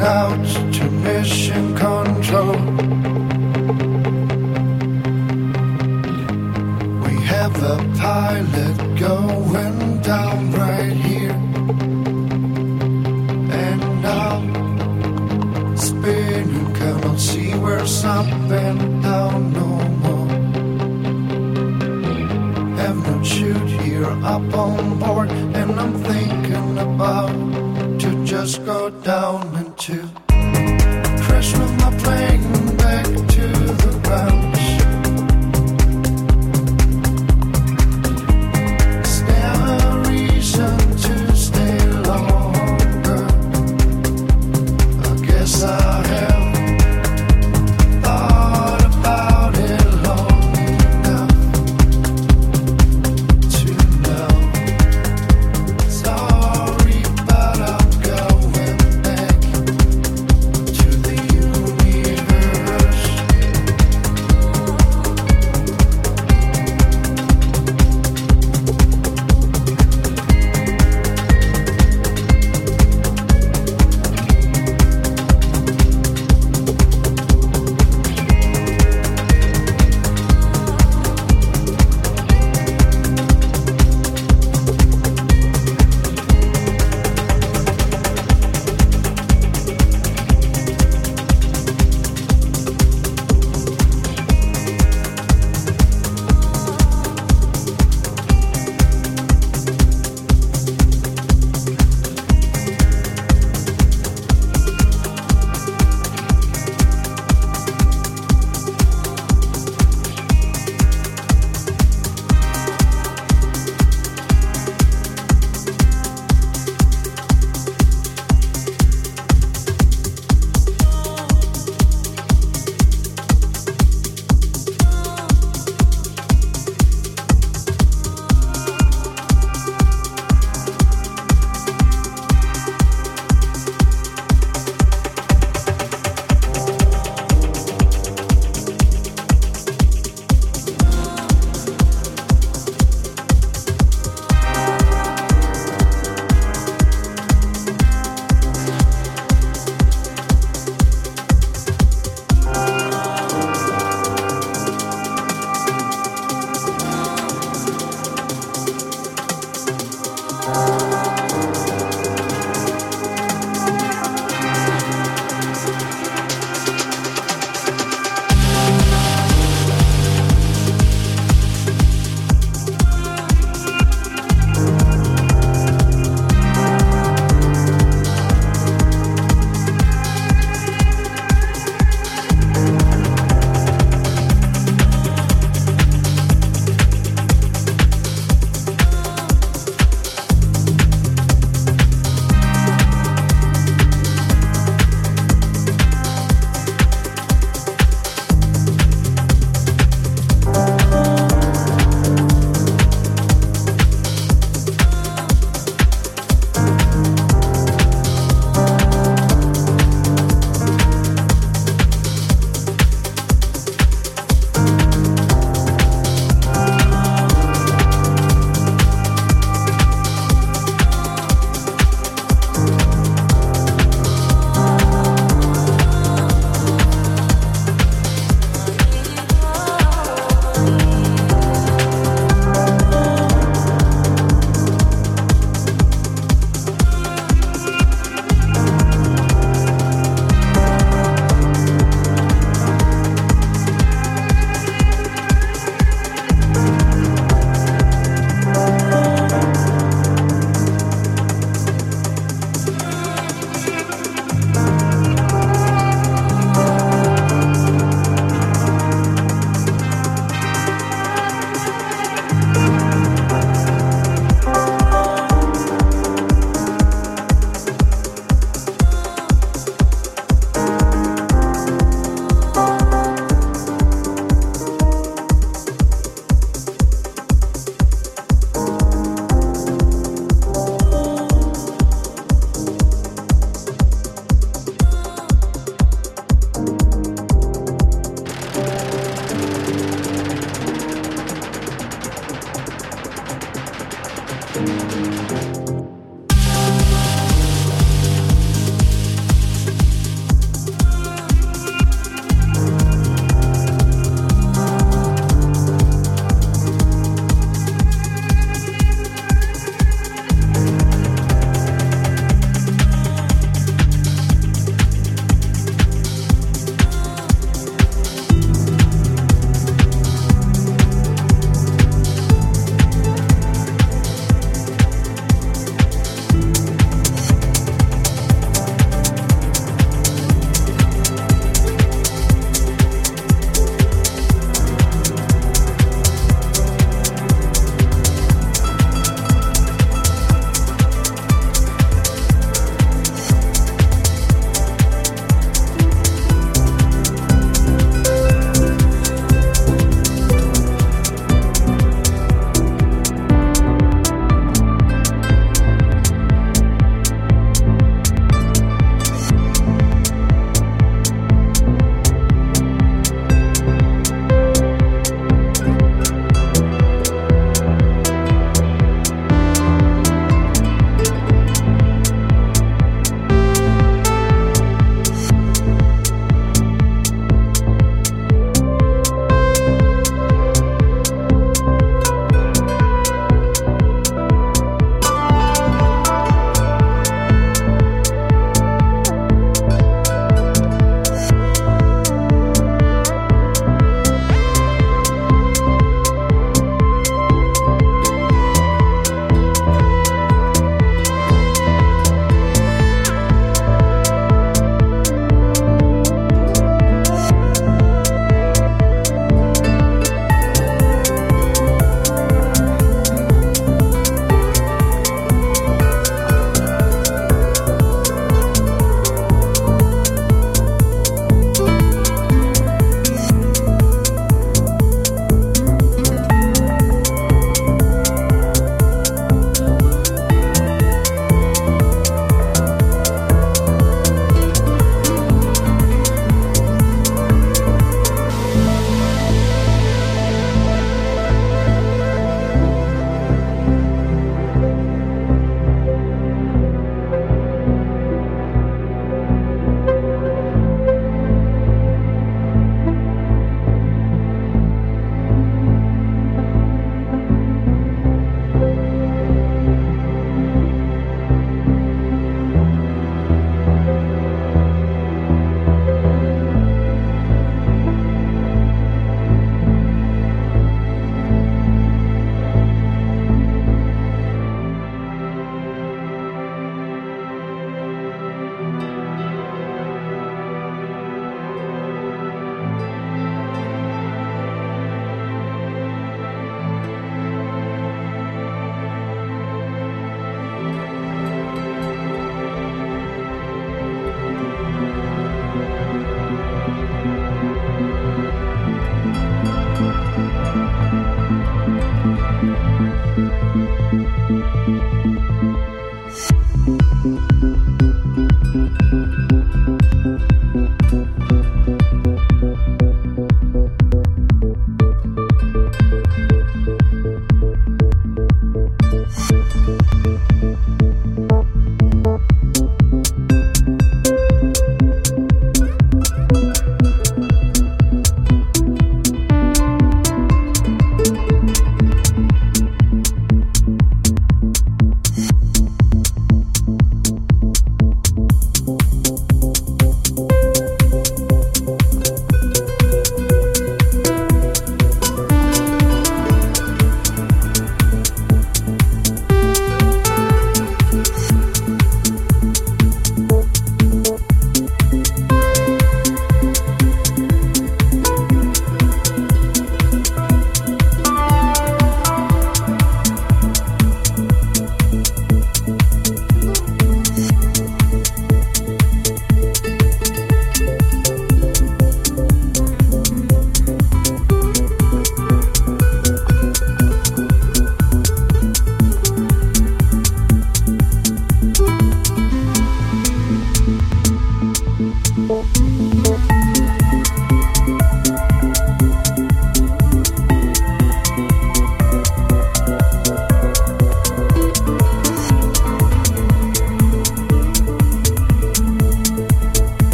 now